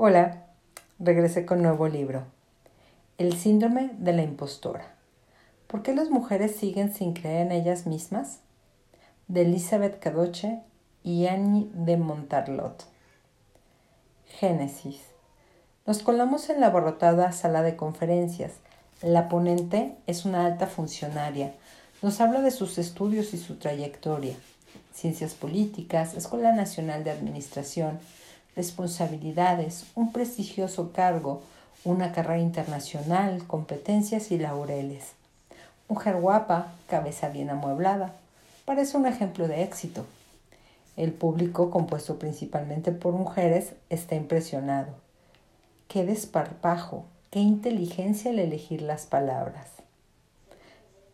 Hola, regresé con nuevo libro. El síndrome de la impostora. ¿Por qué las mujeres siguen sin creer en ellas mismas? De Elizabeth Cadoche y Annie de Montarlot. Génesis. Nos colamos en la abarrotada sala de conferencias. La ponente es una alta funcionaria. Nos habla de sus estudios y su trayectoria. Ciencias políticas, Escuela Nacional de Administración, responsabilidades, un prestigioso cargo, una carrera internacional, competencias y laureles. Mujer guapa, cabeza bien amueblada. Parece un ejemplo de éxito. El público, compuesto principalmente por mujeres, está impresionado. Qué desparpajo, qué inteligencia al elegir las palabras.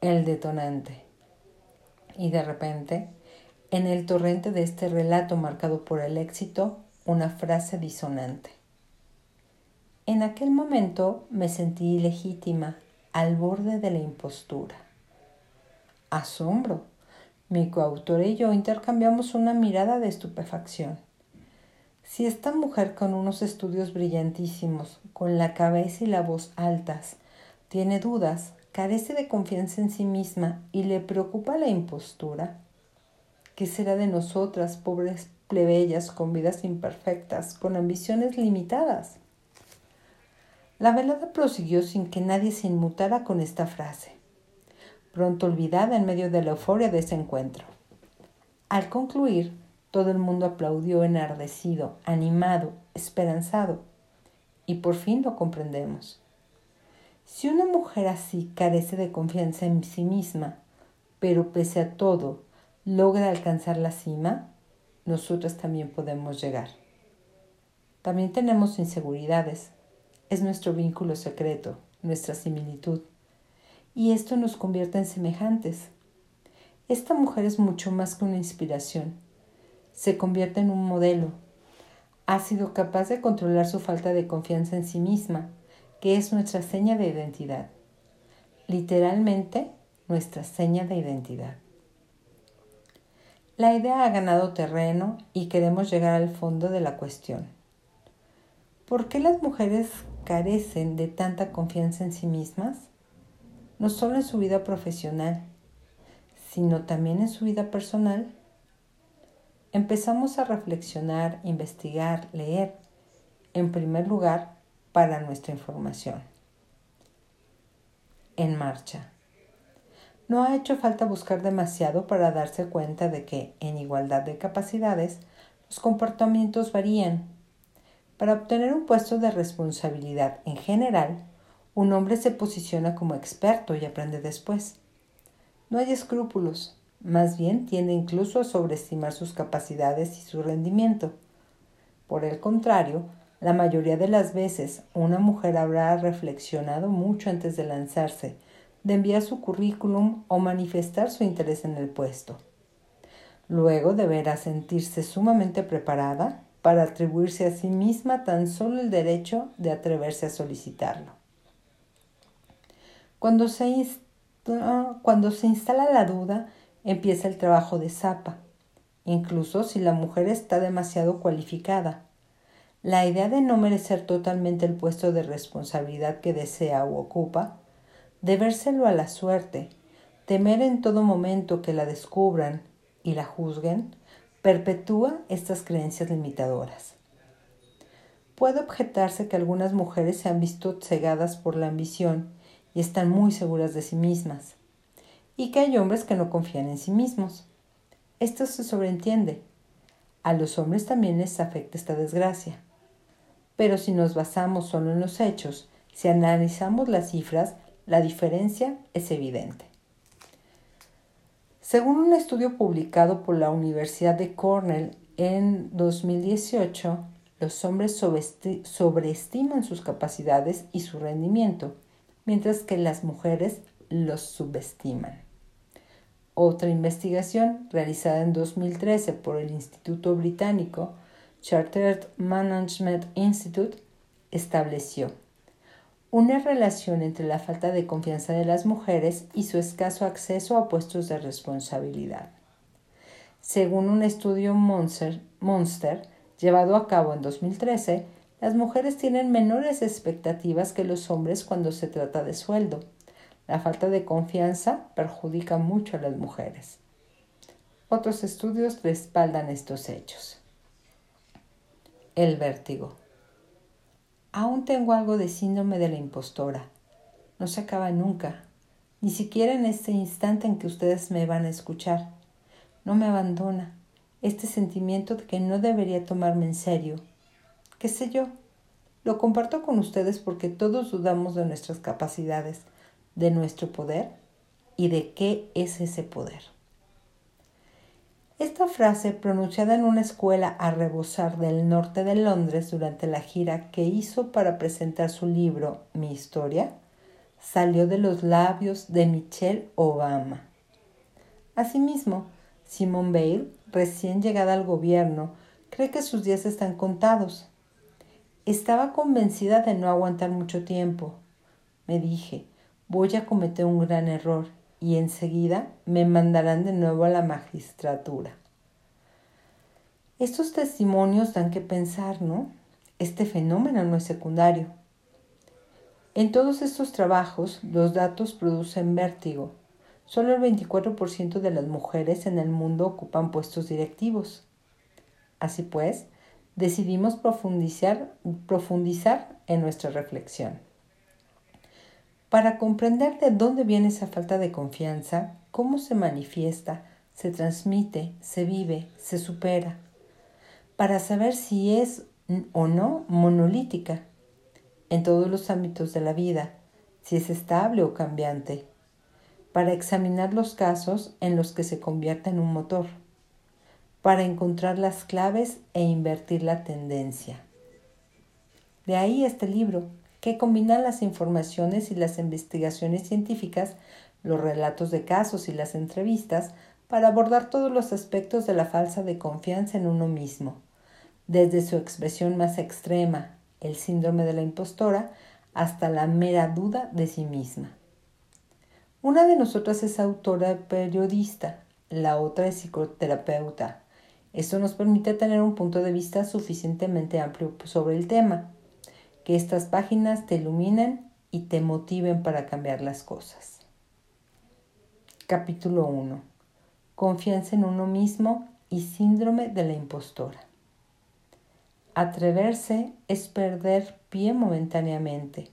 El detonante. Y de repente, en el torrente de este relato marcado por el éxito, una frase disonante. En aquel momento me sentí ilegítima, al borde de la impostura. Asombro. Mi coautora y yo intercambiamos una mirada de estupefacción. Si esta mujer con unos estudios brillantísimos, con la cabeza y la voz altas, tiene dudas, carece de confianza en sí misma y le preocupa la impostura, ¿qué será de nosotras, pobres plebeyas con vidas imperfectas, con ambiciones limitadas. La velada prosiguió sin que nadie se inmutara con esta frase, pronto olvidada en medio de la euforia de ese encuentro. Al concluir, todo el mundo aplaudió enardecido, animado, esperanzado, y por fin lo comprendemos. Si una mujer así carece de confianza en sí misma, pero pese a todo logra alcanzar la cima, nosotras también podemos llegar. También tenemos inseguridades. Es nuestro vínculo secreto, nuestra similitud. Y esto nos convierte en semejantes. Esta mujer es mucho más que una inspiración. Se convierte en un modelo. Ha sido capaz de controlar su falta de confianza en sí misma, que es nuestra seña de identidad. Literalmente, nuestra seña de identidad. La idea ha ganado terreno y queremos llegar al fondo de la cuestión. ¿Por qué las mujeres carecen de tanta confianza en sí mismas? No solo en su vida profesional, sino también en su vida personal. Empezamos a reflexionar, investigar, leer, en primer lugar, para nuestra información. En marcha. No ha hecho falta buscar demasiado para darse cuenta de que, en igualdad de capacidades, los comportamientos varían. Para obtener un puesto de responsabilidad en general, un hombre se posiciona como experto y aprende después. No hay escrúpulos, más bien tiende incluso a sobreestimar sus capacidades y su rendimiento. Por el contrario, la mayoría de las veces una mujer habrá reflexionado mucho antes de lanzarse de enviar su currículum o manifestar su interés en el puesto. Luego deberá sentirse sumamente preparada para atribuirse a sí misma tan solo el derecho de atreverse a solicitarlo. Cuando se, cuando se instala la duda, empieza el trabajo de zapa, incluso si la mujer está demasiado cualificada. La idea de no merecer totalmente el puesto de responsabilidad que desea o ocupa debérselo a la suerte, temer en todo momento que la descubran y la juzguen, perpetúa estas creencias limitadoras. Puede objetarse que algunas mujeres se han visto cegadas por la ambición y están muy seguras de sí mismas, y que hay hombres que no confían en sí mismos. Esto se sobreentiende. A los hombres también les afecta esta desgracia. Pero si nos basamos solo en los hechos, si analizamos las cifras, la diferencia es evidente. Según un estudio publicado por la Universidad de Cornell en 2018, los hombres sobreestiman sus capacidades y su rendimiento, mientras que las mujeres los subestiman. Otra investigación realizada en 2013 por el Instituto Británico Chartered Management Institute estableció una relación entre la falta de confianza de las mujeres y su escaso acceso a puestos de responsabilidad. Según un estudio Monster, llevado a cabo en 2013, Las mujeres tienen menores expectativas que los hombres cuando se trata de sueldo. La falta de confianza perjudica mucho a las mujeres. Otros estudios respaldan estos hechos. El vértigo. Aún tengo algo de síndrome de la impostora. No se acaba nunca, ni siquiera en este instante en que ustedes me van a escuchar. No me abandona este sentimiento de que no debería tomarme en serio. ¿Qué sé yo? Lo comparto con ustedes porque todos dudamos de nuestras capacidades, de nuestro poder y de qué es ese poder. Esta frase, pronunciada en una escuela a rebosar del norte de Londres durante la gira que hizo para presentar su libro Mi historia, salió de los labios de Michelle Obama. Asimismo, Simone Bale, recién llegada al gobierno, cree que sus días están contados. Estaba convencida de no aguantar mucho tiempo. Me dije, voy a cometer un gran error y enseguida me mandarán de nuevo a la magistratura. Estos testimonios dan que pensar, ¿no? Este fenómeno no es secundario. En todos estos trabajos, los datos producen vértigo. Solo el 24% de las mujeres en el mundo ocupan puestos directivos. Así pues, decidimos profundizar, profundizar en nuestra reflexión. Para comprender de dónde viene esa falta de confianza, cómo se manifiesta, se transmite, se vive, se supera, para saber si es o no monolítica en todos los ámbitos de la vida, si es estable o cambiante, para examinar los casos en los que se convierte en un motor, para encontrar las claves e invertir la tendencia. De ahí este libro, que combina las informaciones y las investigaciones científicas, los relatos de casos y las entrevistas para abordar todos los aspectos de la falsa de confianza en uno mismo, desde su expresión más extrema, el síndrome de la impostora, hasta la mera duda de sí misma. Una de nosotras es autora periodista, la otra es psicoterapeuta. Esto nos permite tener un punto de vista suficientemente amplio sobre el tema que estas páginas te iluminen y te motiven para cambiar las cosas. Capítulo 1. Confianza en uno mismo y síndrome de la impostora. Atreverse es perder pie momentáneamente.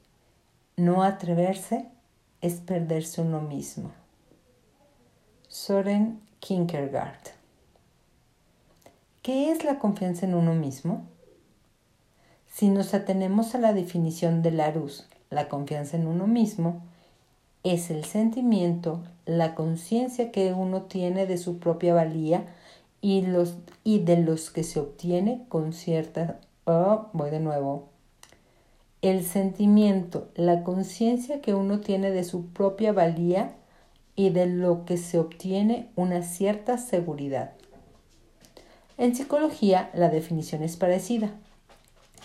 No atreverse es perderse uno mismo. Soren Kierkegaard. ¿Qué es la confianza en uno mismo? Si nos atenemos a la definición de Larousse, la confianza en uno mismo es el sentimiento, la conciencia que uno tiene de su propia valía y, los, y de los que se obtiene con cierta... Oh, voy de nuevo. El sentimiento, la conciencia que uno tiene de su propia valía y de lo que se obtiene una cierta seguridad. En psicología la definición es parecida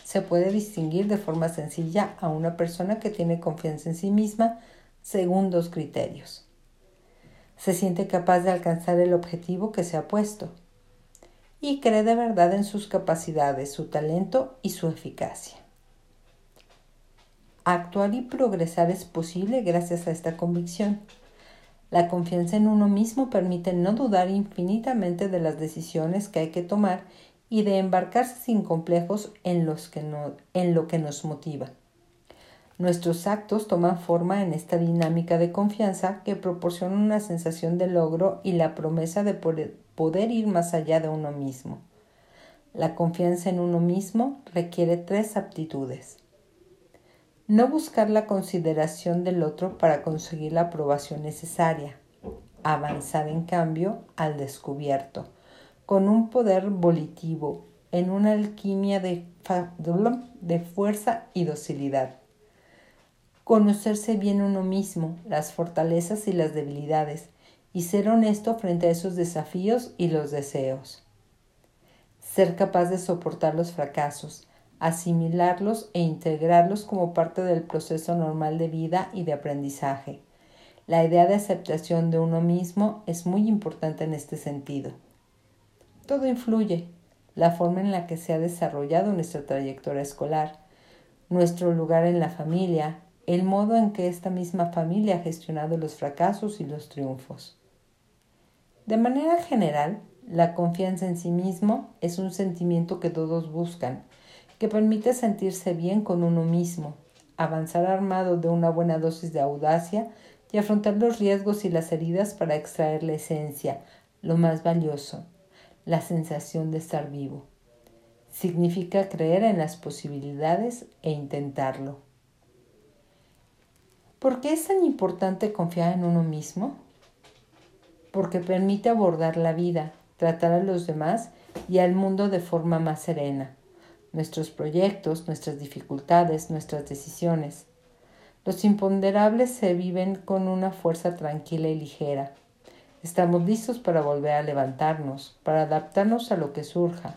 se puede distinguir de forma sencilla a una persona que tiene confianza en sí misma según dos criterios. Se siente capaz de alcanzar el objetivo que se ha puesto y cree de verdad en sus capacidades, su talento y su eficacia. Actuar y progresar es posible gracias a esta convicción. La confianza en uno mismo permite no dudar infinitamente de las decisiones que hay que tomar y de embarcarse sin complejos en, los que en lo que nos motiva. Nuestros actos toman forma en esta dinámica de confianza que proporciona una sensación de logro y la promesa de poder ir más allá de uno mismo. La confianza en uno mismo requiere tres aptitudes. No buscar la consideración del otro para conseguir la aprobación necesaria. Avanzar en cambio al descubierto con un poder volitivo, en una alquimia de, de fuerza y docilidad. Conocerse bien uno mismo, las fortalezas y las debilidades, y ser honesto frente a esos desafíos y los deseos. Ser capaz de soportar los fracasos, asimilarlos e integrarlos como parte del proceso normal de vida y de aprendizaje. La idea de aceptación de uno mismo es muy importante en este sentido. Todo influye. la forma en la que se ha desarrollado nuestra trayectoria escolar, nuestro lugar en la familia, el modo en que esta misma familia ha gestionado los fracasos y los triunfos. De manera general, la confianza en sí mismo es un sentimiento que todos buscan, que permite sentirse bien con uno mismo, avanzar armado de una buena dosis de audacia y afrontar los riesgos y las heridas para extraer la esencia, lo más valioso, la sensación de estar vivo. Significa creer en las posibilidades e intentarlo. ¿Por qué es tan importante confiar en uno mismo? Porque permite abordar la vida, tratar a los demás y al mundo de forma más serena. Nuestros proyectos, nuestras dificultades, nuestras decisiones. Los imponderables se viven con una fuerza tranquila y ligera. Estamos listos para volver a levantarnos, para adaptarnos a lo que surja.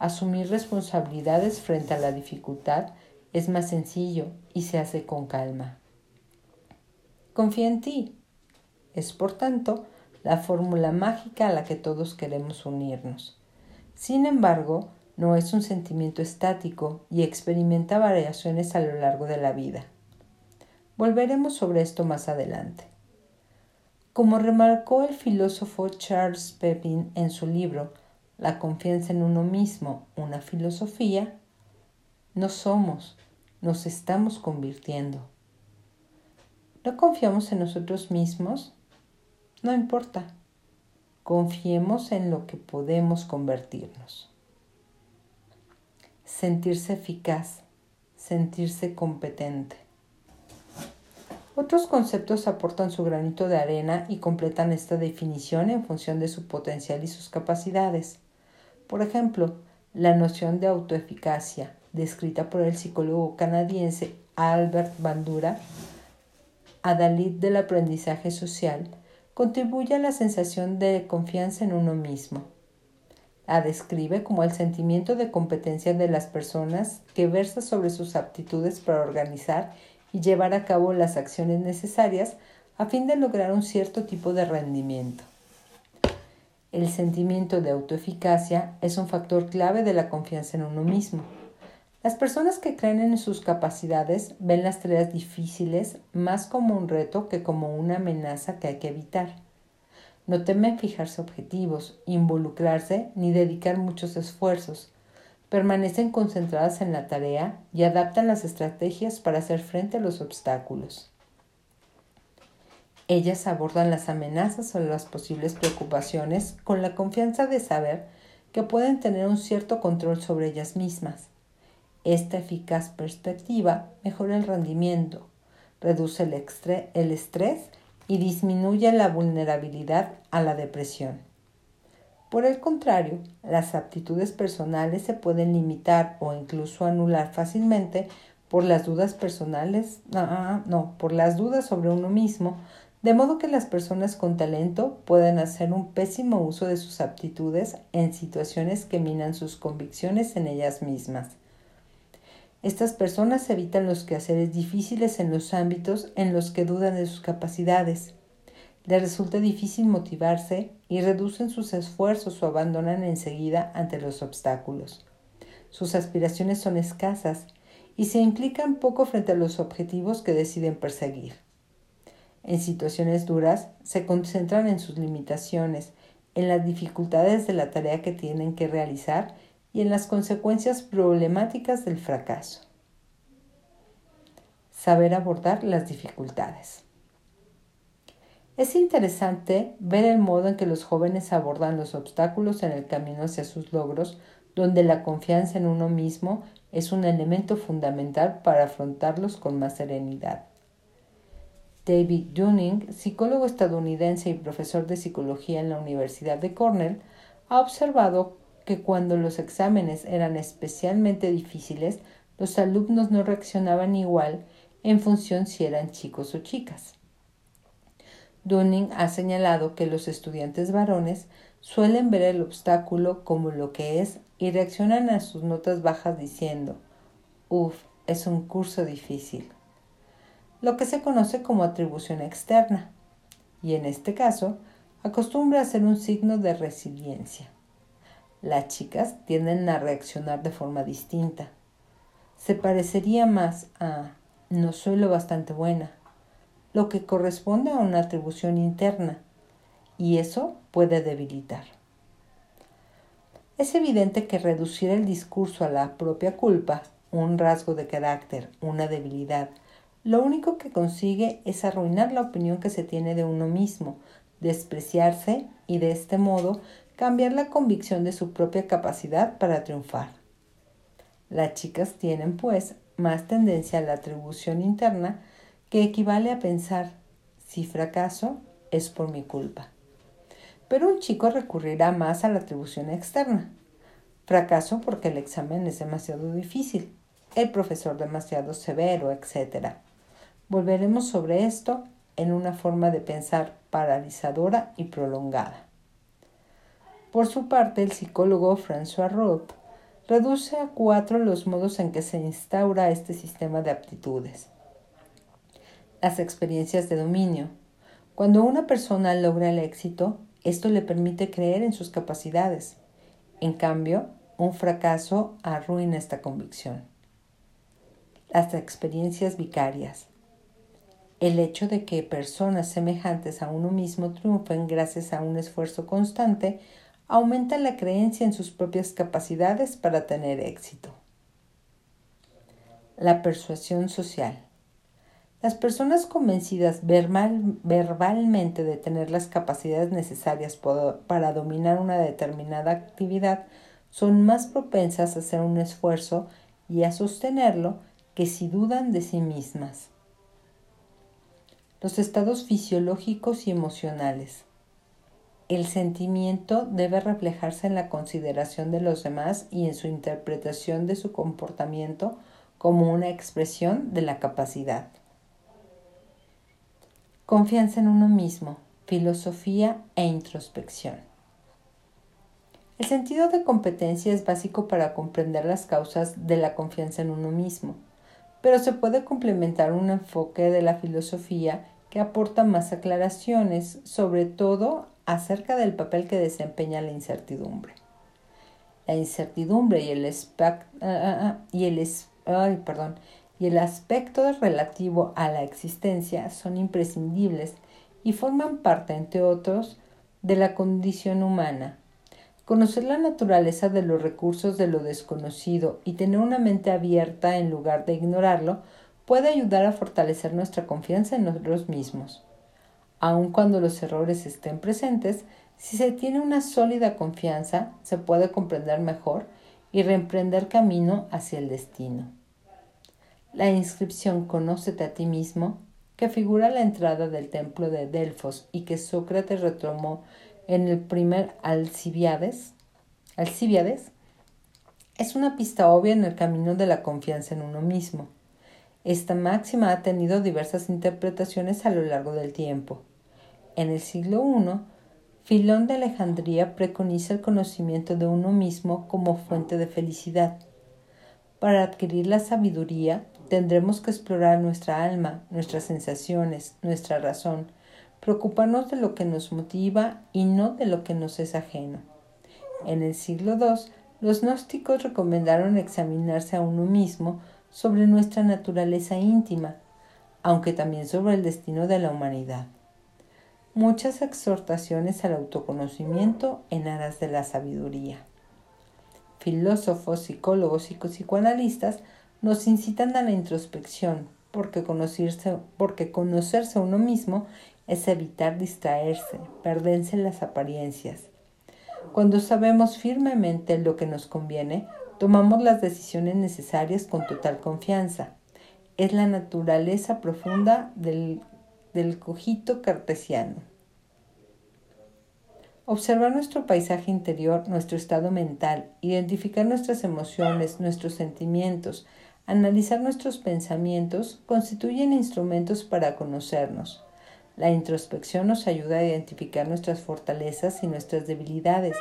Asumir responsabilidades frente a la dificultad es más sencillo y se hace con calma. Confía en ti. Es, por tanto, la fórmula mágica a la que todos queremos unirnos. Sin embargo, no es un sentimiento estático y experimenta variaciones a lo largo de la vida. Volveremos sobre esto más adelante. Como remarcó el filósofo Charles Pepin en su libro La confianza en uno mismo, una filosofía, no somos, nos estamos convirtiendo. ¿No confiamos en nosotros mismos? No importa. Confiemos en lo que podemos convertirnos. Sentirse eficaz, sentirse competente. Otros conceptos aportan su granito de arena y completan esta definición en función de su potencial y sus capacidades. Por ejemplo, la noción de autoeficacia, descrita por el psicólogo canadiense Albert Bandura, adalid del aprendizaje social, contribuye a la sensación de confianza en uno mismo. La describe como el sentimiento de competencia de las personas que versa sobre sus aptitudes para organizar y llevar a cabo las acciones necesarias a fin de lograr un cierto tipo de rendimiento. El sentimiento de autoeficacia es un factor clave de la confianza en uno mismo. Las personas que creen en sus capacidades ven las tareas difíciles más como un reto que como una amenaza que hay que evitar. No temen fijarse objetivos, involucrarse ni dedicar muchos esfuerzos. Permanecen concentradas en la tarea y adaptan las estrategias para hacer frente a los obstáculos. Ellas abordan las amenazas o las posibles preocupaciones con la confianza de saber que pueden tener un cierto control sobre ellas mismas esta eficaz perspectiva mejora el rendimiento, reduce el, estrés y disminuye la vulnerabilidad a la depresión. Por el contrario, las aptitudes personales se pueden limitar o incluso anular fácilmente por las dudas personales, no, no, por las dudas sobre uno mismo, de modo que las personas con talento pueden hacer un pésimo uso de sus aptitudes en situaciones que minan sus convicciones en ellas mismas. Estas personas evitan los quehaceres difíciles en los ámbitos en los que dudan de sus capacidades. Les resulta difícil motivarse y reducen sus esfuerzos o abandonan enseguida ante los obstáculos. Sus aspiraciones son escasas y se implican poco frente a los objetivos que deciden perseguir. En situaciones duras se concentran en sus limitaciones, en las dificultades de la tarea que tienen que realizar y en las consecuencias problemáticas del fracaso. Saber abordar las dificultades. Es interesante ver el modo en que los jóvenes abordan los obstáculos en el camino hacia sus logros, donde la confianza en uno mismo es un elemento fundamental para afrontarlos con más serenidad. David Dunning, psicólogo estadounidense y profesor de psicología en la Universidad de Cornell, ha observado que cuando los exámenes eran especialmente difíciles, los alumnos no reaccionaban igual en función si eran chicos o chicas. Dunning ha señalado que los estudiantes varones suelen ver el obstáculo como lo que es y reaccionan a sus notas bajas diciendo, uff, es un curso difícil, lo que se conoce como atribución externa, y en este caso acostumbra a ser un signo de resiliencia. Las chicas tienden a reaccionar de forma distinta. Se parecería más a no soy lo bastante buena, lo que corresponde a una atribución interna, y eso puede debilitar. Es evidente que reducir el discurso a la propia culpa, un rasgo de carácter, una debilidad, lo único que consigue es arruinar la opinión que se tiene de uno mismo, despreciarse y de este modo cambiar la convicción de su propia capacidad para triunfar. Las chicas tienen, pues, más tendencia a la atribución interna que equivale a pensar, si fracaso, es por mi culpa. Pero un chico recurrirá más a la atribución externa. Fracaso porque el examen es demasiado difícil, el profesor demasiado severo, etc. Volveremos sobre esto en una forma de pensar paralizadora y prolongada. Por su parte, el psicólogo François Roth reduce a cuatro los modos en que se instaura este sistema de aptitudes. Las experiencias de dominio. Cuando una persona logra el éxito, esto le permite creer en sus capacidades. En cambio, un fracaso arruina esta convicción. Las experiencias vicarias. El hecho de que personas semejantes a uno mismo triunfen gracias a un esfuerzo constante aumenta la creencia en sus propias capacidades para tener éxito. La persuasión social. Las personas convencidas verbalmente de tener las capacidades necesarias para dominar una determinada actividad son más propensas a hacer un esfuerzo y a sostenerlo que si dudan de sí mismas los estados fisiológicos y emocionales. El sentimiento debe reflejarse en la consideración de los demás y en su interpretación de su comportamiento como una expresión de la capacidad. Confianza en uno mismo, filosofía e introspección. El sentido de competencia es básico para comprender las causas de la confianza en uno mismo, pero se puede complementar un enfoque de la filosofía que aporta más aclaraciones, sobre todo acerca del papel que desempeña la incertidumbre. La incertidumbre y el, ah, ah, ah, y el, perdón, y el aspecto relativo a la existencia son imprescindibles y forman parte, entre otros, de la condición humana. Conocer la naturaleza de los recursos de lo desconocido y tener una mente abierta en lugar de ignorarlo puede ayudar a fortalecer nuestra confianza en nosotros mismos. Aun cuando los errores estén presentes, si se tiene una sólida confianza, se puede comprender mejor y reemprender camino hacia el destino. La inscripción Conócete a ti mismo, que figura la entrada del templo de Delfos y que Sócrates retomó en el primer Alcibiades, Alcibiades, es una pista obvia en el camino de la confianza en uno mismo. Esta máxima ha tenido diversas interpretaciones a lo largo del tiempo. En el siglo I, Filón de Alejandría preconiza el conocimiento de uno mismo como fuente de felicidad. Para adquirir la sabiduría, tendremos que explorar nuestra alma, nuestras sensaciones, nuestra razón, preocuparnos de lo que nos motiva y no de lo que nos es ajeno. En el siglo II, los gnósticos recomendaron examinarse a uno mismo sobre nuestra naturaleza íntima, aunque también sobre el destino de la humanidad. Muchas exhortaciones al autoconocimiento en aras de la sabiduría. Filósofos, psicólogos y psicoanalistas nos incitan a la introspección, porque conocerse, porque conocerse a uno mismo es evitar distraerse, perderse las apariencias. Cuando sabemos firmemente lo que nos conviene, Tomamos las decisiones necesarias con total confianza. Es la naturaleza profunda del, del cojito cartesiano. Observar nuestro paisaje interior, nuestro estado mental, identificar nuestras emociones, nuestros sentimientos, analizar nuestros pensamientos, constituyen instrumentos para conocernos. La introspección nos ayuda a identificar nuestras fortalezas y nuestras debilidades,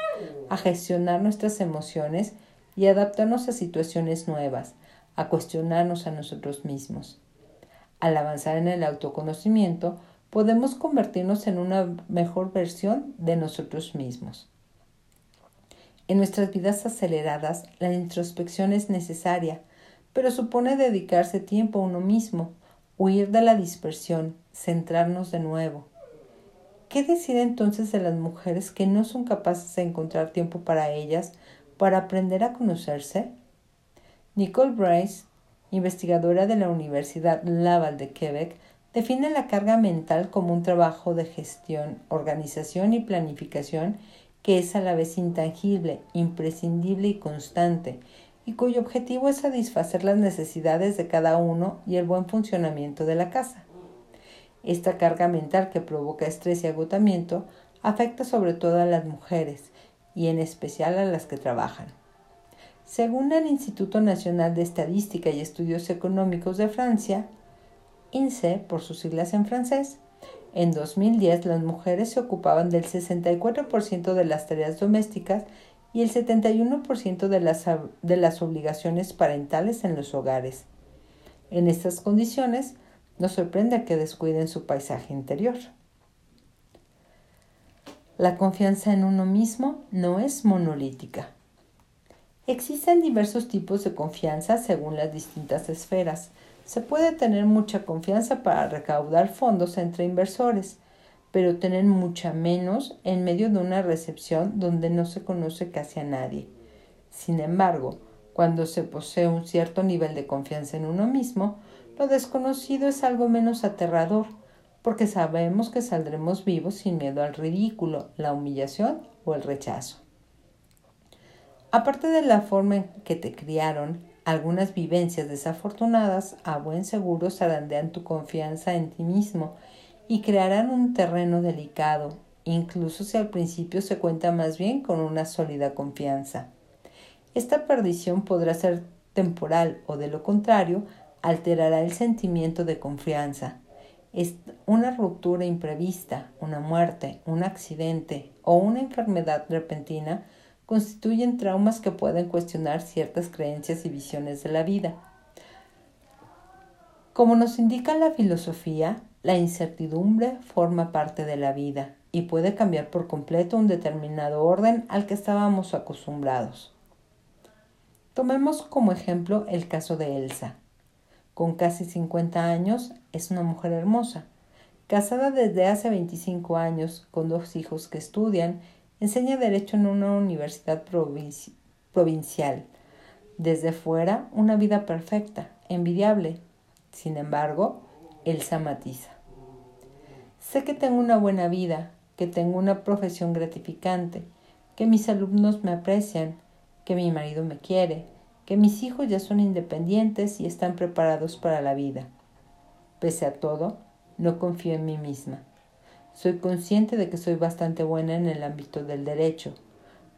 a gestionar nuestras emociones y adaptarnos a situaciones nuevas, a cuestionarnos a nosotros mismos. Al avanzar en el autoconocimiento, podemos convertirnos en una mejor versión de nosotros mismos. En nuestras vidas aceleradas, la introspección es necesaria, pero supone dedicarse tiempo a uno mismo, huir de la dispersión, centrarnos de nuevo. ¿Qué decir entonces de las mujeres que no son capaces de encontrar tiempo para ellas, para aprender a conocerse? Nicole Bryce, investigadora de la Universidad Laval de Quebec, define la carga mental como un trabajo de gestión, organización y planificación que es a la vez intangible, imprescindible y constante, y cuyo objetivo es satisfacer las necesidades de cada uno y el buen funcionamiento de la casa. Esta carga mental que provoca estrés y agotamiento afecta sobre todo a las mujeres y en especial a las que trabajan. Según el Instituto Nacional de Estadística y Estudios Económicos de Francia, INSEE por sus siglas en francés, en 2010 las mujeres se ocupaban del 64% de las tareas domésticas y el 71% de las, de las obligaciones parentales en los hogares. En estas condiciones, no sorprende que descuiden su paisaje interior. La confianza en uno mismo no es monolítica. Existen diversos tipos de confianza según las distintas esferas. Se puede tener mucha confianza para recaudar fondos entre inversores, pero tener mucha menos en medio de una recepción donde no se conoce casi a nadie. Sin embargo, cuando se posee un cierto nivel de confianza en uno mismo, lo desconocido es algo menos aterrador, porque sabemos que saldremos vivos sin miedo al ridículo, la humillación o el rechazo. Aparte de la forma en que te criaron, algunas vivencias desafortunadas a buen seguro zarandean tu confianza en ti mismo y crearán un terreno delicado, incluso si al principio se cuenta más bien con una sólida confianza. Esta perdición podrá ser temporal o de lo contrario, alterará el sentimiento de confianza. Es una ruptura imprevista, una muerte, un accidente o una enfermedad repentina constituyen traumas que pueden cuestionar ciertas creencias y visiones de la vida. Como nos indica la filosofía, la incertidumbre forma parte de la vida y puede cambiar por completo un determinado orden al que estábamos acostumbrados. Tomemos como ejemplo el caso de Elsa. Con casi 50 años es una mujer hermosa. Casada desde hace 25 años, con dos hijos que estudian, enseña derecho en una universidad provincial. Desde fuera, una vida perfecta, envidiable. Sin embargo, Elsa matiza. Sé que tengo una buena vida, que tengo una profesión gratificante, que mis alumnos me aprecian, que mi marido me quiere, que mis hijos ya son independientes y están preparados para la vida. Pese a todo, no confío en mí misma. Soy consciente de que soy bastante buena en el ámbito del derecho,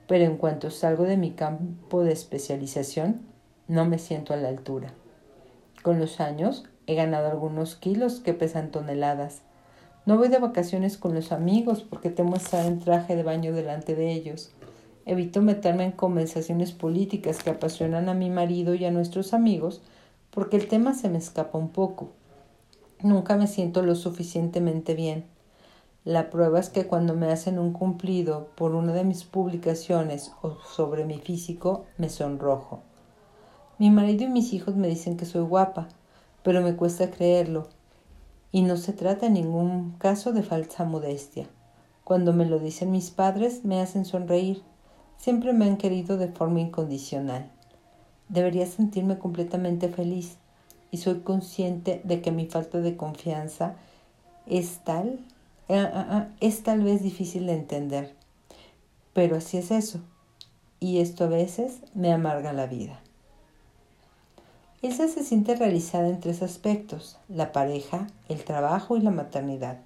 pero en cuanto salgo de mi campo de especialización, no me siento a la altura. Con los años he ganado algunos kilos que pesan toneladas. No voy de vacaciones con los amigos porque temo estar en traje de baño delante de ellos. Evito meterme en conversaciones políticas que apasionan a mi marido y a nuestros amigos porque el tema se me escapa un poco. Nunca me siento lo suficientemente bien. La prueba es que cuando me hacen un cumplido por una de mis publicaciones o sobre mi físico, me sonrojo. Mi marido y mis hijos me dicen que soy guapa, pero me cuesta creerlo. Y no se trata en ningún caso de falsa modestia. Cuando me lo dicen mis padres, me hacen sonreír Siempre me han querido de forma incondicional. Debería sentirme completamente feliz y soy consciente de que mi falta de confianza es tal, eh, ah, ah, es tal vez difícil de entender. Pero así es eso. Y esto a veces me amarga la vida. Elsa se siente realizada en tres aspectos, la pareja, el trabajo y la maternidad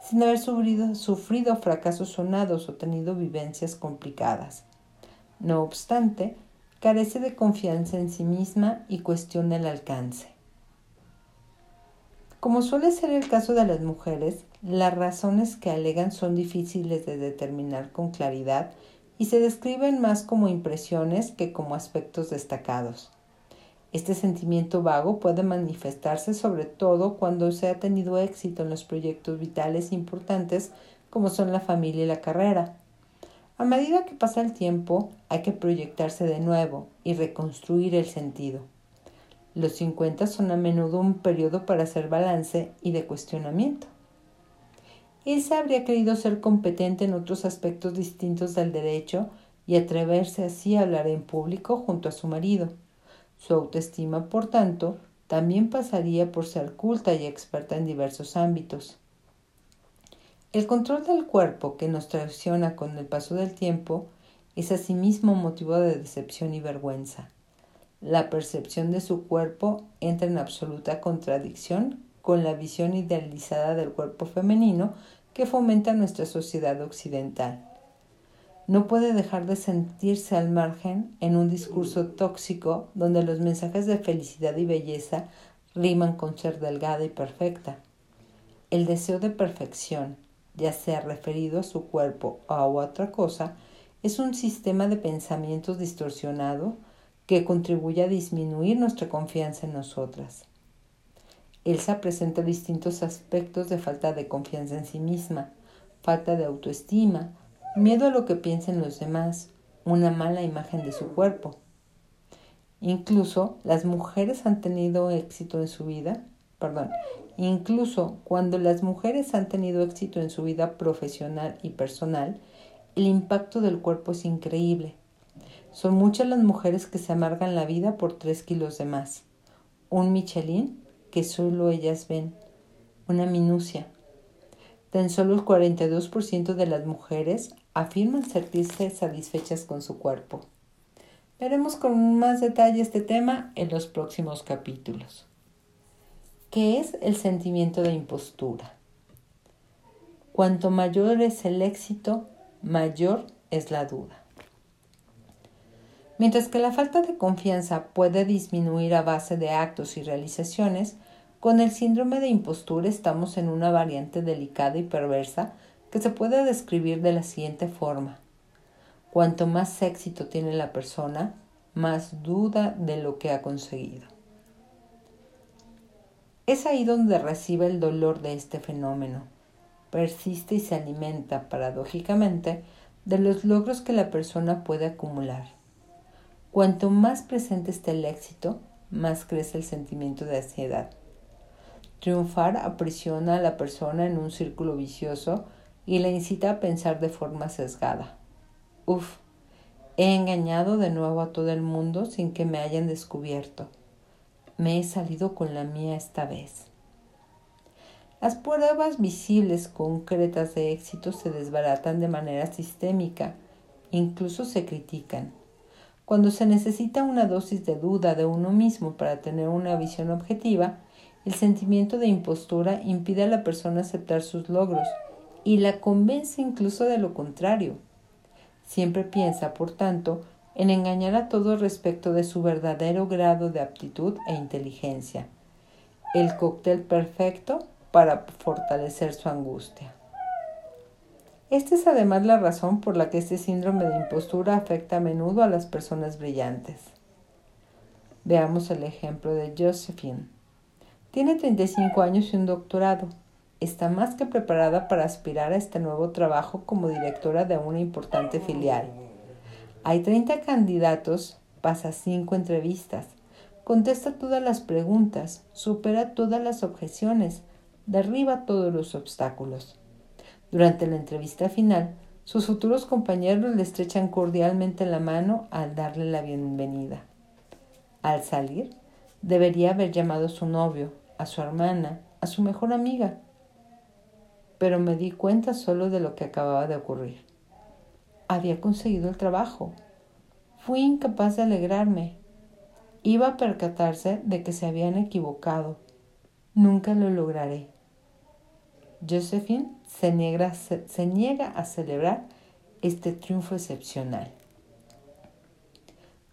sin haber sufrido, fracasos sonados o tenido vivencias complicadas. No obstante, carece de confianza en sí misma y cuestiona el alcance. Como suele ser el caso de las mujeres, las razones que alegan son difíciles de determinar con claridad y se describen más como impresiones que como aspectos destacados. Este sentimiento vago puede manifestarse sobre todo cuando se ha tenido éxito en los proyectos vitales importantes como son la familia y la carrera. A medida que pasa el tiempo, hay que proyectarse de nuevo y reconstruir el sentido. Los 50 son a menudo un periodo para hacer balance y de cuestionamiento. Elsa habría querido ser competente en otros aspectos distintos del derecho y atreverse así a hablar en público junto a su marido. Su autoestima, por tanto, también pasaría por ser culta y experta en diversos ámbitos. El control del cuerpo que nos traiciona con el paso del tiempo es asimismo motivo de decepción y vergüenza. La percepción de su cuerpo entra en absoluta contradicción con la visión idealizada del cuerpo femenino que fomenta nuestra sociedad occidental no puede dejar de sentirse al margen en un discurso tóxico donde los mensajes de felicidad y belleza riman con ser delgada y perfecta. El deseo de perfección, ya sea referido a su cuerpo o a otra cosa, es un sistema de pensamientos distorsionado que contribuye a disminuir nuestra confianza en nosotras. Elsa presenta distintos aspectos de falta de confianza en sí misma, falta de autoestima, miedo a lo que piensen los demás, una mala imagen de su cuerpo. Incluso las mujeres han tenido éxito en su vida, perdón, incluso cuando las mujeres han tenido éxito en su vida profesional y personal, el impacto del cuerpo es increíble. Son muchas las mujeres que se amargan la vida por tres kilos de más. Un Michelin que solo ellas ven. Una minucia. Tan solo el 42% de las mujeres afirman sentirse satisfechas con su cuerpo. Veremos con más detalle este tema en los próximos capítulos. ¿Qué es el sentimiento de impostura? Cuanto mayor es el éxito, mayor es la duda. Mientras que la falta de confianza puede disminuir a base de actos y realizaciones, con el síndrome de impostura estamos en una variante delicada y perversa que se puede describir de la siguiente forma. Cuanto más éxito tiene la persona, más duda de lo que ha conseguido. Es ahí donde recibe el dolor de este fenómeno. Persiste y se alimenta, paradójicamente, de los logros que la persona puede acumular. Cuanto más presente esté el éxito, más crece el sentimiento de ansiedad. Triunfar aprisiona a la persona en un círculo vicioso y la incita a pensar de forma sesgada. Uf, he engañado de nuevo a todo el mundo sin que me hayan descubierto. Me he salido con la mía esta vez. Las pruebas visibles concretas de éxito se desbaratan de manera sistémica, incluso se critican. Cuando se necesita una dosis de duda de uno mismo para tener una visión objetiva, el sentimiento de impostura impide a la persona aceptar sus logros y la convence incluso de lo contrario. Siempre piensa, por tanto, en engañar a todos respecto de su verdadero grado de aptitud e inteligencia. El cóctel perfecto para fortalecer su angustia. Esta es además la razón por la que este síndrome de impostura afecta a menudo a las personas brillantes. Veamos el ejemplo de Josephine. Tiene 35 años y un doctorado está más que preparada para aspirar a este nuevo trabajo como directora de una importante filial. Hay 30 candidatos, pasa 5 entrevistas, contesta todas las preguntas, supera todas las objeciones, derriba todos los obstáculos. Durante la entrevista final, sus futuros compañeros le estrechan cordialmente la mano al darle la bienvenida. Al salir, debería haber llamado a su novio, a su hermana, a su mejor amiga, pero me di cuenta solo de lo que acababa de ocurrir. Había conseguido el trabajo. Fui incapaz de alegrarme. Iba a percatarse de que se habían equivocado. Nunca lo lograré. Josephine se niega, se niega a celebrar este triunfo excepcional.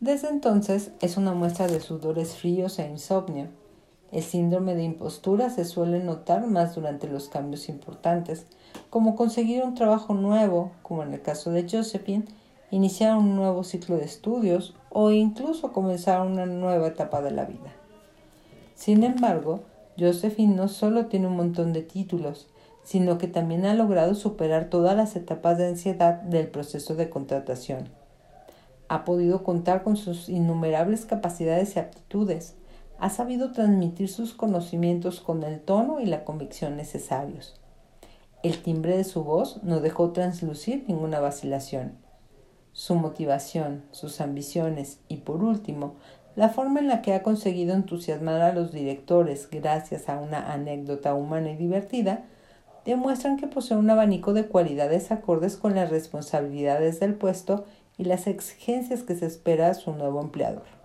Desde entonces es una muestra de sudores fríos e insomnio el síndrome de impostura se suele notar más durante los cambios importantes, como conseguir un trabajo nuevo, como en el caso de Josephine, iniciar un nuevo ciclo de estudios o incluso comenzar una nueva etapa de la vida. Sin embargo, Josephine no solo tiene un montón de títulos, sino que también ha logrado superar todas las etapas de ansiedad del proceso de contratación. Ha podido contar con sus innumerables capacidades y aptitudes. Ha sabido transmitir sus conocimientos con el tono y la convicción necesarios. El timbre de su voz no dejó translucir ninguna vacilación. Su motivación, sus ambiciones y, por último, la forma en la que ha conseguido entusiasmar a los directores gracias a una anécdota humana y divertida, demuestran que posee un abanico de cualidades acordes con las responsabilidades del puesto y las exigencias que se espera a su nuevo empleador.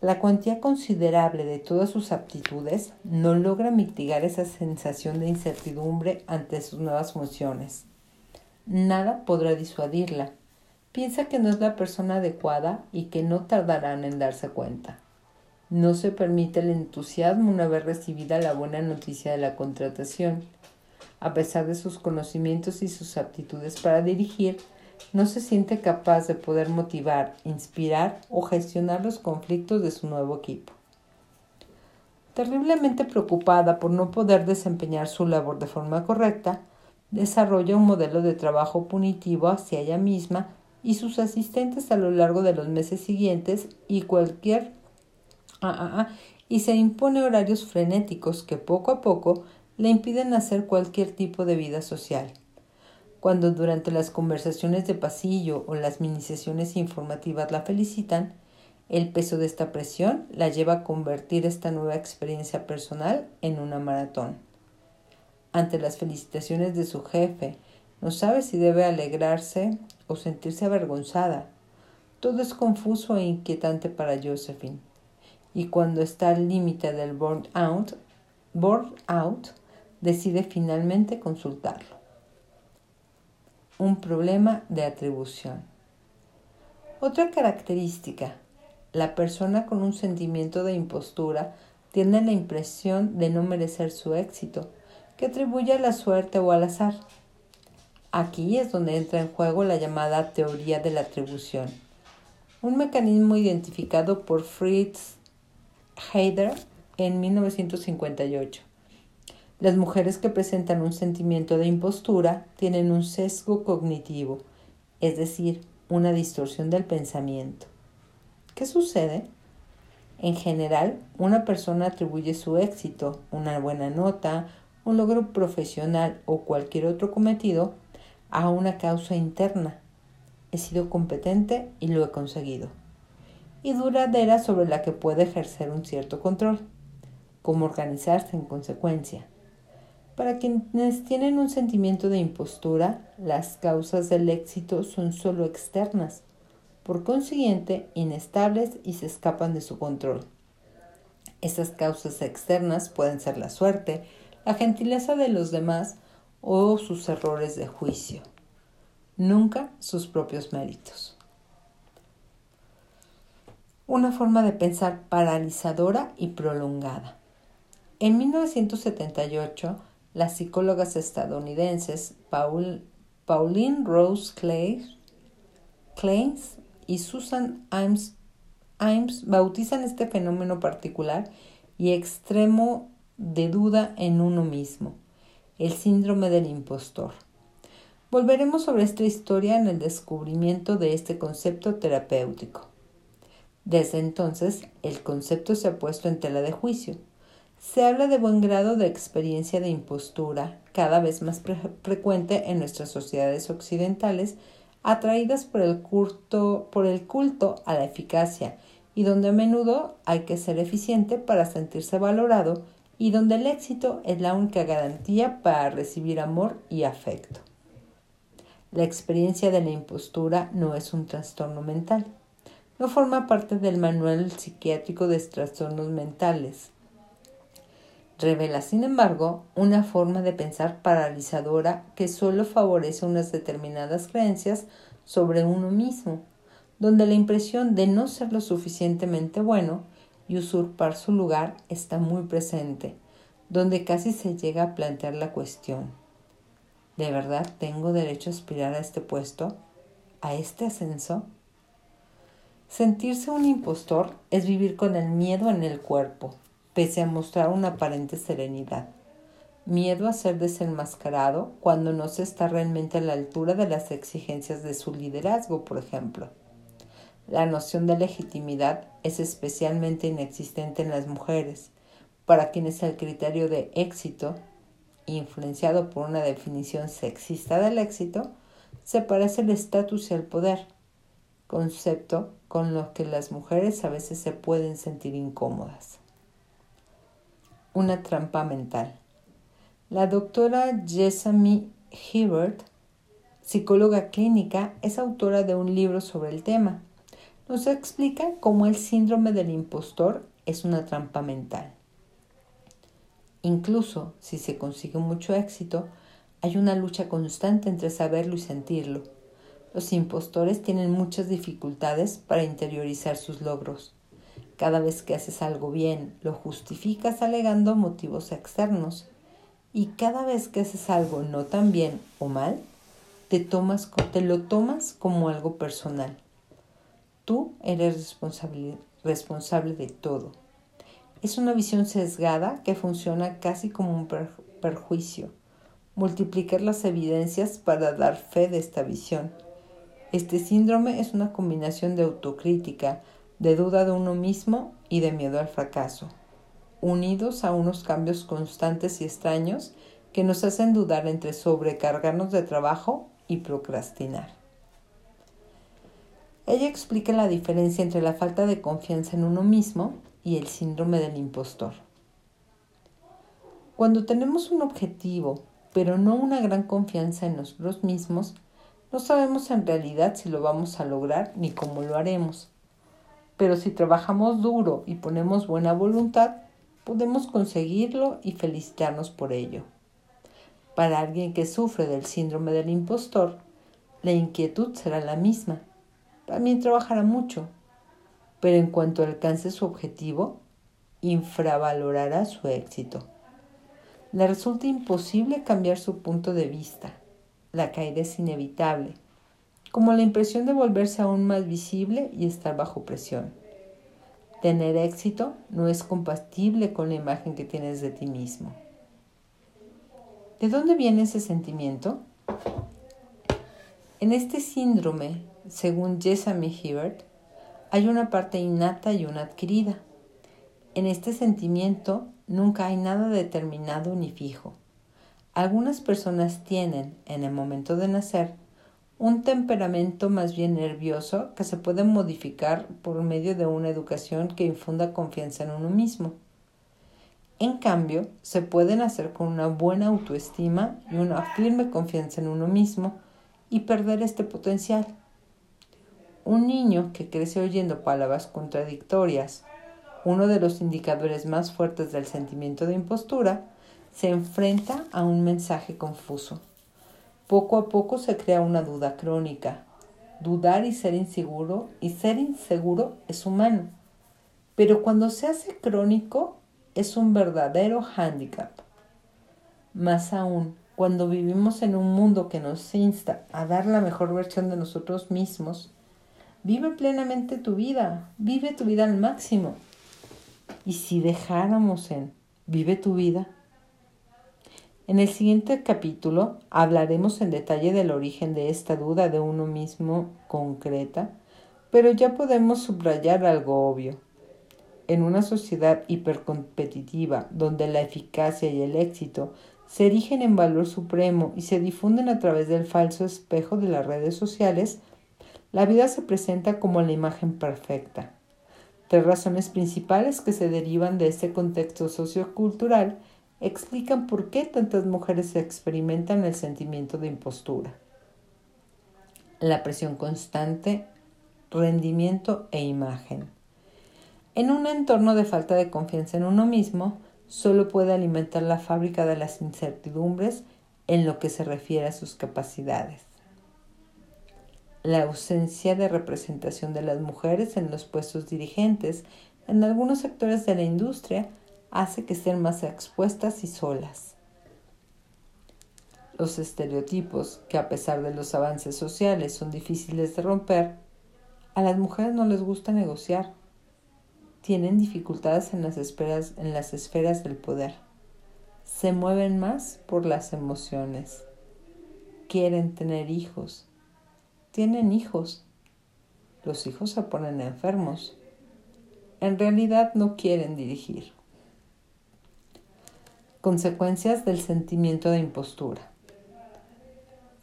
La cuantía considerable de todas sus aptitudes no logra mitigar esa sensación de incertidumbre ante sus nuevas funciones. Nada podrá disuadirla. Piensa que no es la persona adecuada y que no tardarán en darse cuenta. No se permite el entusiasmo una vez recibida la buena noticia de la contratación. A pesar de sus conocimientos y sus aptitudes para dirigir, no se siente capaz de poder motivar, inspirar o gestionar los conflictos de su nuevo equipo. Terriblemente preocupada por no poder desempeñar su labor de forma correcta, desarrolla un modelo de trabajo punitivo hacia ella misma y sus asistentes a lo largo de los meses siguientes y cualquier ah, ah, ah, y se impone horarios frenéticos que poco a poco le impiden hacer cualquier tipo de vida social cuando durante las conversaciones de pasillo o las mini sesiones informativas la felicitan, el peso de esta presión la lleva a convertir esta nueva experiencia personal en una maratón. Ante las felicitaciones de su jefe, no sabe si debe alegrarse o sentirse avergonzada. Todo es confuso e inquietante para Josephine. Y cuando está al límite del burn-out, burn out, decide finalmente consultarlo un problema de atribución. Otra característica, la persona con un sentimiento de impostura tiene la impresión de no merecer su éxito, que atribuye a la suerte o al azar. Aquí es donde entra en juego la llamada teoría de la atribución, un mecanismo identificado por Fritz Heider en 1958. Las mujeres que presentan un sentimiento de impostura tienen un sesgo cognitivo, es decir, una distorsión del pensamiento. ¿Qué sucede? En general, una persona atribuye su éxito, una buena nota, un logro profesional o cualquier otro cometido a una causa interna. He sido competente y lo he conseguido. Y duradera sobre la que puede ejercer un cierto control. Cómo organizarse en consecuencia. Para quienes tienen un sentimiento de impostura, las causas del éxito son solo externas, por consiguiente inestables y se escapan de su control. Esas causas externas pueden ser la suerte, la gentileza de los demás o sus errores de juicio, nunca sus propios méritos. Una forma de pensar paralizadora y prolongada. En 1978, las psicólogas estadounidenses Pauline Rose Kleins y Susan Imes, bautizan este fenómeno particular y extremo de duda en uno mismo, el síndrome del impostor. Volveremos sobre esta historia en el descubrimiento de este concepto terapéutico. Desde entonces, el concepto se ha puesto en tela de juicio se habla de buen grado de experiencia de impostura, cada vez más frecuente en nuestras sociedades occidentales, atraídas por el, culto, por el culto a la eficacia y donde a menudo hay que ser eficiente para sentirse valorado y donde el éxito es la única garantía para recibir amor y afecto. La experiencia de la impostura no es un trastorno mental. No forma parte del manual psiquiátrico de trastornos mentales revela, sin embargo, una forma de pensar paralizadora que solo favorece unas determinadas creencias sobre uno mismo, donde la impresión de no ser lo suficientemente bueno y usurpar su lugar está muy presente, donde casi se llega a plantear la cuestión. ¿De verdad tengo derecho a aspirar a este puesto? ¿A este ascenso? Sentirse un impostor es vivir con el miedo en el cuerpo, pese a mostrar una aparente serenidad. miedo a ser desenmascarado cuando no se está realmente a la altura de las exigencias de su liderazgo, por ejemplo. La noción de legitimidad es especialmente inexistente en las mujeres, para quienes el criterio de éxito, influenciado por una definición sexista del éxito, se parece al estatus y al poder, concepto con los que las mujeres a veces se pueden sentir incómodas. Una trampa mental. La doctora Jessamine Hibbert, psicóloga clínica, es autora de un libro sobre el tema. Nos explica cómo el síndrome del impostor es una trampa mental. Incluso si se consigue mucho éxito, hay una lucha constante entre saberlo y sentirlo. Los impostores tienen muchas dificultades para interiorizar sus logros. Cada vez que haces algo bien, lo justificas alegando motivos externos y cada vez que haces algo no tan bien o mal, te, tomas, te lo tomas como algo personal. Tú eres responsable, responsable de todo. Es una visión sesgada que funciona casi como un perjuicio. Multiplicar las evidencias para dar fe de esta visión. Este síndrome es una combinación de autocrítica, de duda de uno mismo y de miedo al fracaso unidos a unos cambios constantes y extraños que nos hacen dudar entre sobrecargarnos de trabajo y procrastinar. Ella explica la diferencia entre la falta de confianza en uno mismo y el síndrome del impostor. Cuando tenemos un objetivo, pero no una gran confianza en nosotros mismos, no sabemos en realidad si lo vamos a lograr ni cómo lo haremos. Pero si trabajamos duro y ponemos buena voluntad, podemos conseguirlo y felicitarnos por ello. Para alguien que sufre del síndrome del impostor, la inquietud será la misma. También trabajará mucho, pero en cuanto alcance su objetivo, infravalorará su éxito. Le resulta imposible cambiar su punto de vista. La caída es inevitable, como la impresión de volverse aún más visible y estar bajo presión. Tener éxito no es compatible con la imagen que tienes de ti mismo. ¿De dónde viene ese sentimiento? En este síndrome, según Jessamy Hibbert, hay una parte innata y una adquirida. En este sentimiento nunca hay nada determinado ni fijo. Algunas personas tienen, en el momento de nacer, un temperamento más bien nervioso que se puede modificar por medio de una educación que infunda confianza en uno mismo. En cambio, se pueden hacer con una buena autoestima y una firme confianza en uno mismo y perder este potencial. Un niño que crece oyendo palabras contradictorias, uno de los indicadores más fuertes del sentimiento de impostura, se enfrenta a un mensaje confuso. Poco a poco se crea una duda crónica. Dudar y ser inseguro, y ser inseguro es humano. Pero cuando se hace crónico es un verdadero hándicap. Más aún, cuando vivimos en un mundo que nos insta a dar la mejor versión de nosotros mismos, vive plenamente tu vida, vive tu vida al máximo. Y si dejáramos en vive tu vida, en el siguiente capítulo hablaremos en detalle del origen de esta duda de uno mismo concreta, pero ya podemos subrayar algo obvio. En una sociedad hipercompetitiva donde la eficacia y el éxito se erigen en valor supremo y se difunden a través del falso espejo de las redes sociales, la vida se presenta como la imagen perfecta. Tres razones principales que se derivan de este contexto sociocultural explican por qué tantas mujeres experimentan el sentimiento de impostura. La presión constante, rendimiento e imagen. En un entorno de falta de confianza en uno mismo, solo puede alimentar la fábrica de las incertidumbres en lo que se refiere a sus capacidades. La ausencia de representación de las mujeres en los puestos dirigentes en algunos sectores de la industria hace que estén más expuestas y solas. Los estereotipos, que a pesar de los avances sociales son difíciles de romper, a las mujeres no les gusta negociar. Tienen dificultades en las, esferas, en las esferas del poder. se mueven más por las emociones. Quieren tener hijos. Tienen hijos. Los hijos se ponen enfermos. En realidad no quieren dirigir. Consecuencias del sentimiento de impostura.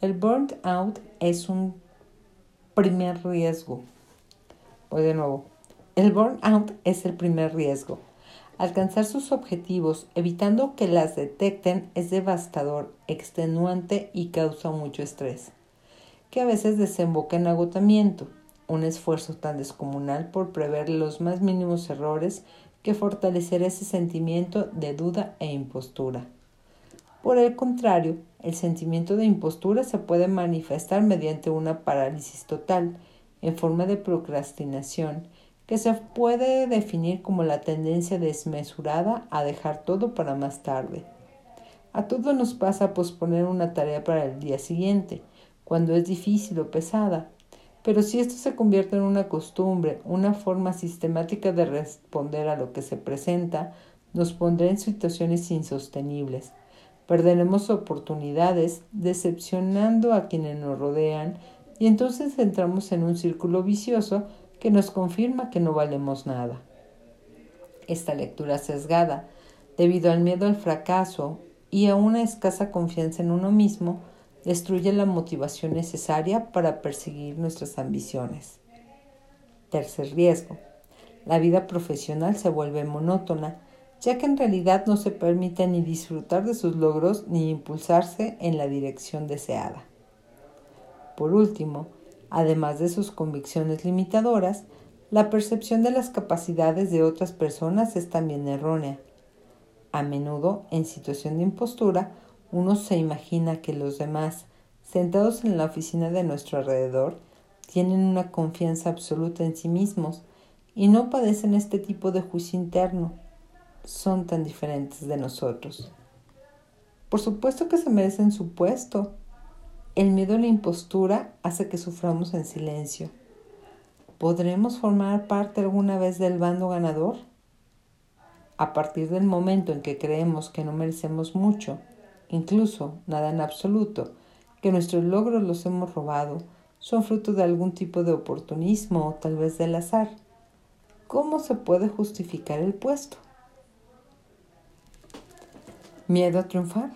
El burnt out es un primer riesgo. Voy de nuevo. El burnout es el primer riesgo. Alcanzar sus objetivos evitando que las detecten es devastador, extenuante y causa mucho estrés, que a veces desemboca en agotamiento, un esfuerzo tan descomunal por prever los más mínimos errores que fortalecerá ese sentimiento de duda e impostura. Por el contrario, el sentimiento de impostura se puede manifestar mediante una parálisis total, en forma de procrastinación, que se puede definir como la tendencia desmesurada a dejar todo para más tarde. A todos nos pasa posponer una tarea para el día siguiente, cuando es difícil o pesada, pero si esto se convierte en una costumbre, una forma sistemática de responder a lo que se presenta, nos pondrá en situaciones insostenibles. Perderemos oportunidades, decepcionando a quienes nos rodean, y entonces entramos en un círculo vicioso que nos confirma que no valemos nada. Esta lectura sesgada, debido al miedo al fracaso y a una escasa confianza en uno mismo, destruye la motivación necesaria para perseguir nuestras ambiciones. Tercer riesgo. La vida profesional se vuelve monótona, ya que en realidad no se permite ni disfrutar de sus logros ni impulsarse en la dirección deseada. Por último, además de sus convicciones limitadoras, la percepción de las capacidades de otras personas es también errónea. A menudo, en situación de impostura, uno se imagina que los demás, sentados en la oficina de nuestro alrededor, tienen una confianza absoluta en sí mismos y no padecen este tipo de juicio interno. Son tan diferentes de nosotros. Por supuesto que se merecen su puesto. El miedo a la impostura hace que suframos en silencio. ¿Podremos formar parte alguna vez del bando ganador? A partir del momento en que creemos que no merecemos mucho, incluso nada en absoluto, que nuestros logros los hemos robado, son fruto de algún tipo de oportunismo o tal vez del azar. ¿Cómo se puede justificar el puesto? ¿Miedo a triunfar?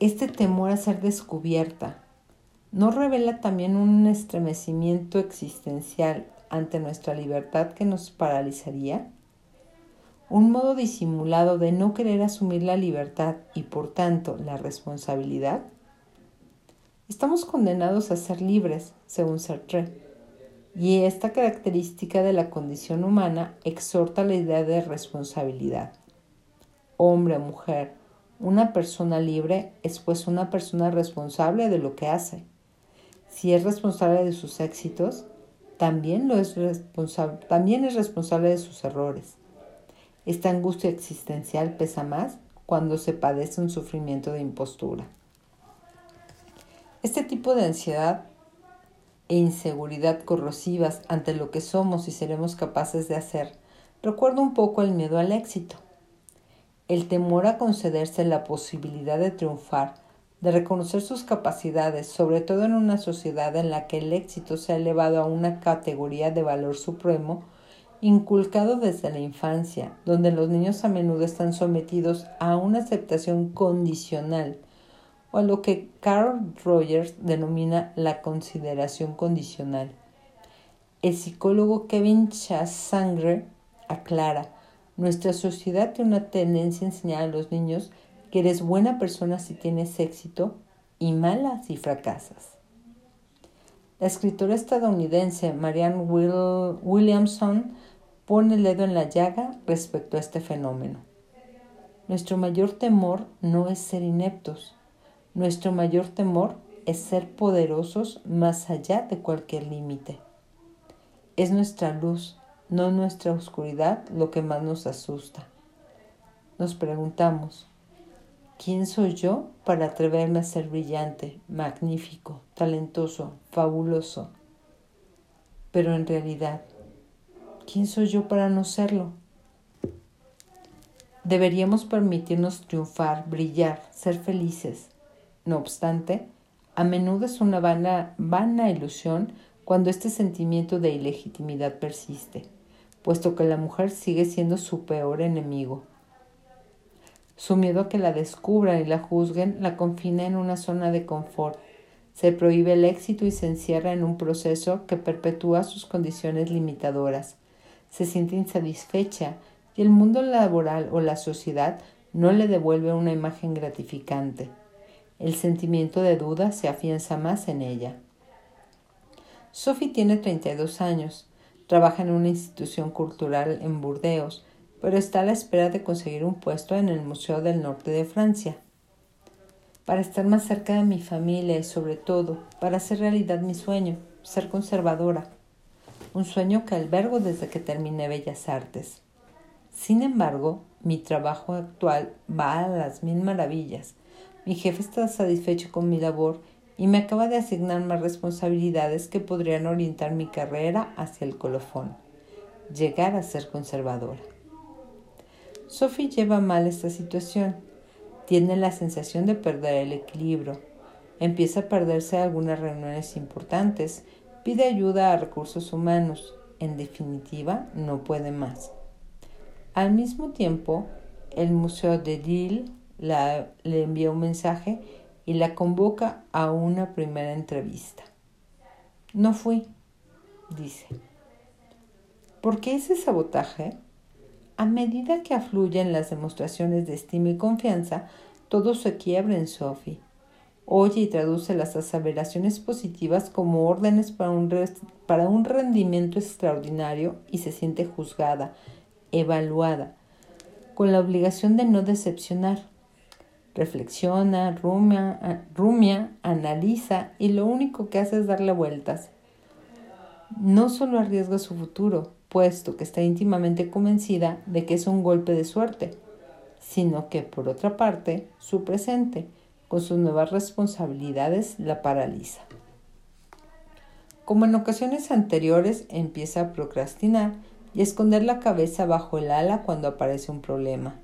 Este temor a ser descubierta, ¿no revela también un estremecimiento existencial ante nuestra libertad que nos paralizaría? Un modo disimulado de no querer asumir la libertad y por tanto la responsabilidad? Estamos condenados a ser libres, según Sartre, y esta característica de la condición humana exhorta la idea de responsabilidad. Hombre o mujer, una persona libre es pues una persona responsable de lo que hace. Si es responsable de sus éxitos, también, lo es, también es responsable de sus errores. Esta angustia existencial pesa más cuando se padece un sufrimiento de impostura. Este tipo de ansiedad e inseguridad corrosivas ante lo que somos y seremos capaces de hacer recuerda un poco el miedo al éxito. El temor a concederse la posibilidad de triunfar, de reconocer sus capacidades, sobre todo en una sociedad en la que el éxito se ha elevado a una categoría de valor supremo, inculcado desde la infancia, donde los niños a menudo están sometidos a una aceptación condicional o a lo que Carl Rogers denomina la consideración condicional. El psicólogo Kevin Chasangre aclara, nuestra sociedad tiene una tendencia a enseñar a los niños que eres buena persona si tienes éxito y mala si fracasas. La escritora estadounidense Marianne Williamson pone el dedo en la llaga respecto a este fenómeno. Nuestro mayor temor no es ser ineptos, nuestro mayor temor es ser poderosos más allá de cualquier límite. Es nuestra luz, no nuestra oscuridad, lo que más nos asusta. Nos preguntamos, ¿quién soy yo para atreverme a ser brillante, magnífico, talentoso, fabuloso? Pero en realidad, ¿Quién soy yo para no serlo? Deberíamos permitirnos triunfar, brillar, ser felices. No obstante, a menudo es una vana, vana ilusión cuando este sentimiento de ilegitimidad persiste, puesto que la mujer sigue siendo su peor enemigo. Su miedo a que la descubran y la juzguen la confina en una zona de confort. Se prohíbe el éxito y se encierra en un proceso que perpetúa sus condiciones limitadoras. Se siente insatisfecha y el mundo laboral o la sociedad no le devuelve una imagen gratificante. El sentimiento de duda se afianza más en ella. Sophie tiene 32 años. Trabaja en una institución cultural en Burdeos pero está a la espera de conseguir un puesto en el Museo del Norte de Francia. Para estar más cerca de mi familia y sobre todo para hacer realidad mi sueño, ser conservadora. Un sueño que albergo desde que terminé Bellas Artes. Sin embargo, mi trabajo actual va a las mil maravillas. Mi jefe está satisfecho con mi labor y me acaba de asignar más responsabilidades que podrían orientar mi carrera hacia el colofón. Llegar a ser conservadora. Sophie lleva mal esta situación. Tiene la sensación de perder el equilibrio. Empieza a perderse algunas reuniones importantes. Pide ayuda a recursos humanos. En definitiva, no puede más. Al mismo tiempo, el Museo de Lille le envía un mensaje y la convoca a una primera entrevista. No fui, dice. ¿Por qué ese sabotaje? A medida que afluyen las demostraciones de estima y confianza, todo se quiebra en Sophie. Oye y traduce las aseveraciones positivas como órdenes para un, para un rendimiento extraordinario y se siente juzgada, evaluada, con la obligación de no decepcionar. Reflexiona, rumia, rumia, analiza y lo único que hace es darle vueltas. No solo arriesga su futuro, puesto que está íntimamente convencida de que es un golpe de suerte, sino que, por otra parte, su presente, con sus nuevas responsabilidades, la paraliza. Como en ocasiones anteriores, empieza a procrastinar y a esconder la cabeza bajo el ala cuando aparece un problema.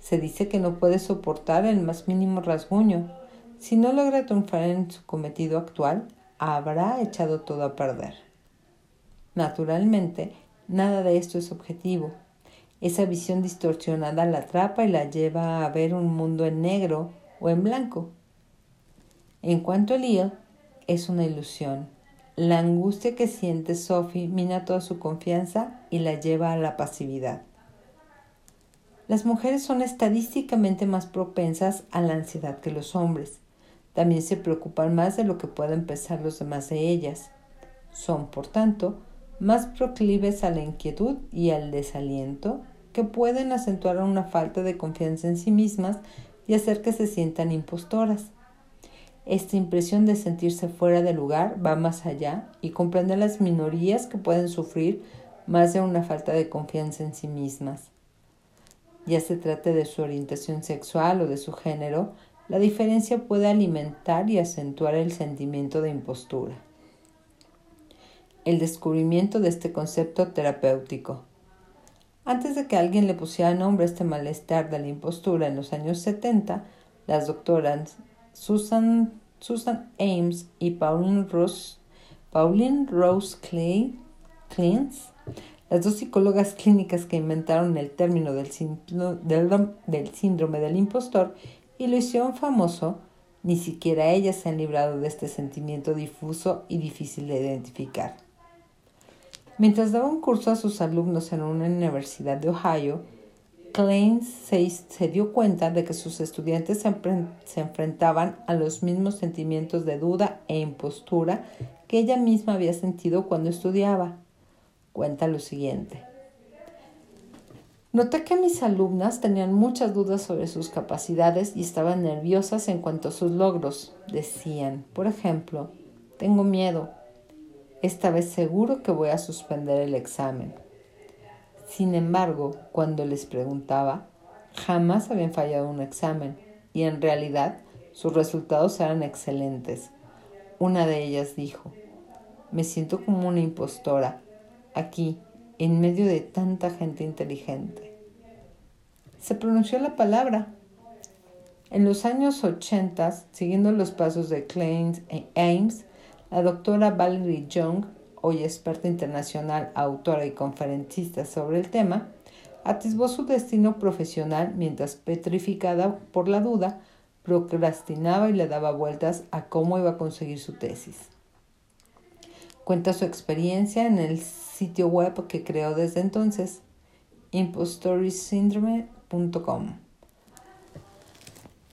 Se dice que no puede soportar el más mínimo rasguño. Si no logra triunfar en su cometido actual, habrá echado todo a perder. Naturalmente, Nada de esto es objetivo. Esa visión distorsionada la atrapa y la lleva a ver un mundo en negro o en blanco. En cuanto a Lil, es una ilusión. La angustia que siente Sophie mina toda su confianza y la lleva a la pasividad. Las mujeres son estadísticamente más propensas a la ansiedad que los hombres. También se preocupan más de lo que pueden pensar los demás de ellas. Son, por tanto, más proclives a la inquietud y al desaliento, que pueden acentuar una falta de confianza en sí mismas y hacer que se sientan impostoras. Esta impresión de sentirse fuera de lugar va más allá y comprende las minorías que pueden sufrir más de una falta de confianza en sí mismas. Ya se trate de su orientación sexual o de su género, la diferencia puede alimentar y acentuar el sentimiento de impostura el descubrimiento de este concepto terapéutico. Antes de que alguien le pusiera nombre a este malestar de la impostura en los años 70, las doctoras Susan, Susan Ames y Pauline Rose, Pauline Rose Clay, las dos psicólogas clínicas que inventaron el término del, del síndrome del impostor y lo hicieron famoso, ni siquiera ellas se han librado de este sentimiento difuso y difícil de identificar. Mientras daba un curso a sus alumnos en una universidad de Ohio, Klein se, dio cuenta de que sus estudiantes se, se enfrentaban a los mismos sentimientos de duda e impostura que ella misma había sentido cuando estudiaba. Cuenta lo siguiente. Noté que mis alumnas tenían muchas dudas sobre sus capacidades y estaban nerviosas en cuanto a sus logros. Decían, por ejemplo, tengo miedo, esta vez seguro que voy a suspender el examen. Sin embargo, cuando les preguntaba, jamás habían fallado un examen y en realidad sus resultados eran excelentes. Una de ellas dijo, me siento como una impostora, aquí, en medio de tanta gente inteligente. se pronunció la palabra. En los años 80, siguiendo los pasos de Klein e Ames, la doctora Valerie Young, hoy experta internacional, autora y conferencista sobre el tema, atisbó su destino profesional mientras, petrificada por la duda, procrastinaba y le daba vueltas a cómo iba a conseguir su tesis. Cuenta su experiencia en el sitio web que creó desde entonces, impostorysyndrome.com.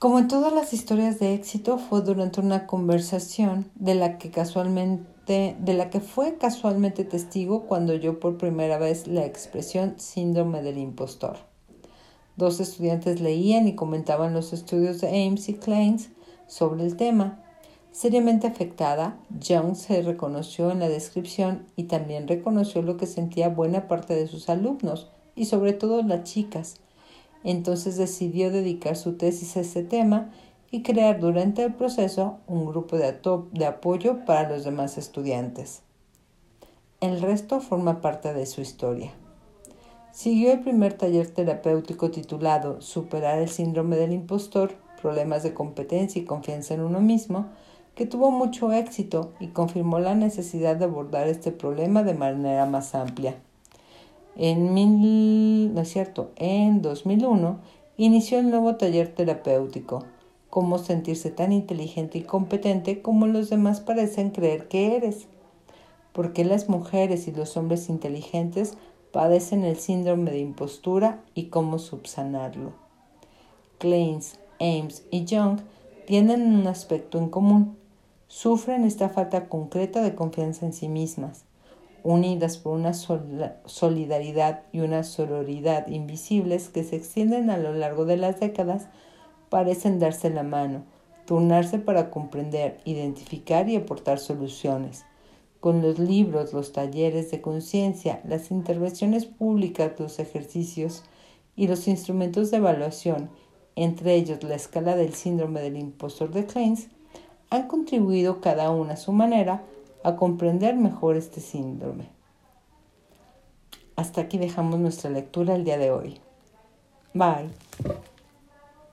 Como en todas las historias de éxito, fue durante una conversación de la que casualmente, de la que fue casualmente testigo cuando oyó por primera vez la expresión síndrome del impostor. Dos estudiantes leían y comentaban los estudios de Ames y Kleins sobre el tema. Seriamente afectada, Jones se reconoció en la descripción y también reconoció lo que sentía buena parte de sus alumnos y sobre todo las chicas. Entonces decidió dedicar su tesis a este tema y crear durante el proceso un grupo de, de apoyo para los demás estudiantes. El resto forma parte de su historia. Siguió el primer taller terapéutico titulado Superar el síndrome del impostor, problemas de competencia y confianza en uno mismo, que tuvo mucho éxito y confirmó la necesidad de abordar este problema de manera más amplia. En, mil, no es cierto, en 2001 inició el nuevo taller terapéutico, cómo sentirse tan inteligente y competente como los demás parecen creer que eres. ¿Por qué las mujeres y los hombres inteligentes padecen el síndrome de impostura y cómo subsanarlo. Kleins, Ames y Young tienen un aspecto en común. Sufren esta falta concreta de confianza en sí mismas, unidas por una solidaridad y una sororidad invisibles que se extienden a lo largo de las décadas, parecen darse la mano, turnarse para comprender, identificar y aportar soluciones. Con los libros, los talleres de conciencia, las intervenciones públicas, los ejercicios y los instrumentos de evaluación, entre ellos la escala del síndrome del impostor de Kleins, han contribuido cada una a su manera a comprender mejor este síndrome. Hasta aquí dejamos nuestra lectura el día de hoy. Bye.